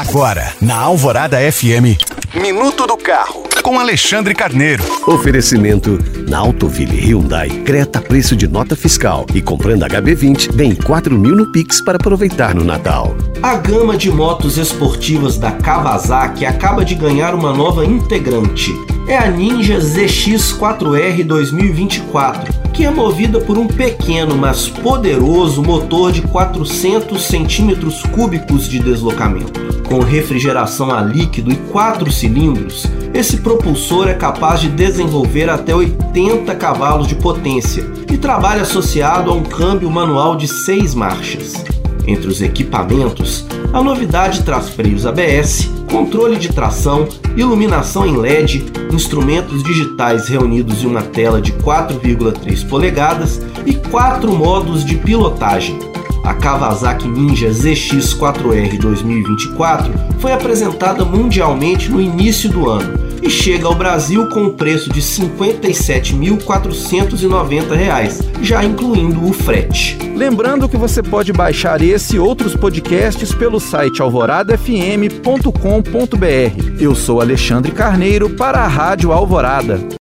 Agora, na Alvorada FM, Minuto do Carro, com Alexandre Carneiro. Oferecimento na Autoville Hyundai, Creta preço de nota fiscal e comprando HB20, vem 4 mil no Pix para aproveitar no Natal. A gama de motos esportivas da Kawasaki acaba de ganhar uma nova integrante. É a Ninja ZX4R 2024, que é movida por um pequeno, mas poderoso motor de 400 centímetros cúbicos de deslocamento. Com refrigeração a líquido e 4 cilindros, esse propulsor é capaz de desenvolver até 80 cavalos de potência e trabalha associado a um câmbio manual de 6 marchas. Entre os equipamentos, a novidade traz freios ABS, controle de tração, iluminação em LED, instrumentos digitais reunidos em uma tela de 4,3 polegadas e quatro modos de pilotagem. A Kawasaki Ninja ZX4R 2024 foi apresentada mundialmente no início do ano e chega ao Brasil com um preço de R$ 57.490, já incluindo o frete. Lembrando que você pode baixar esse e outros podcasts pelo site alvoradafm.com.br. Eu sou Alexandre Carneiro para a Rádio Alvorada.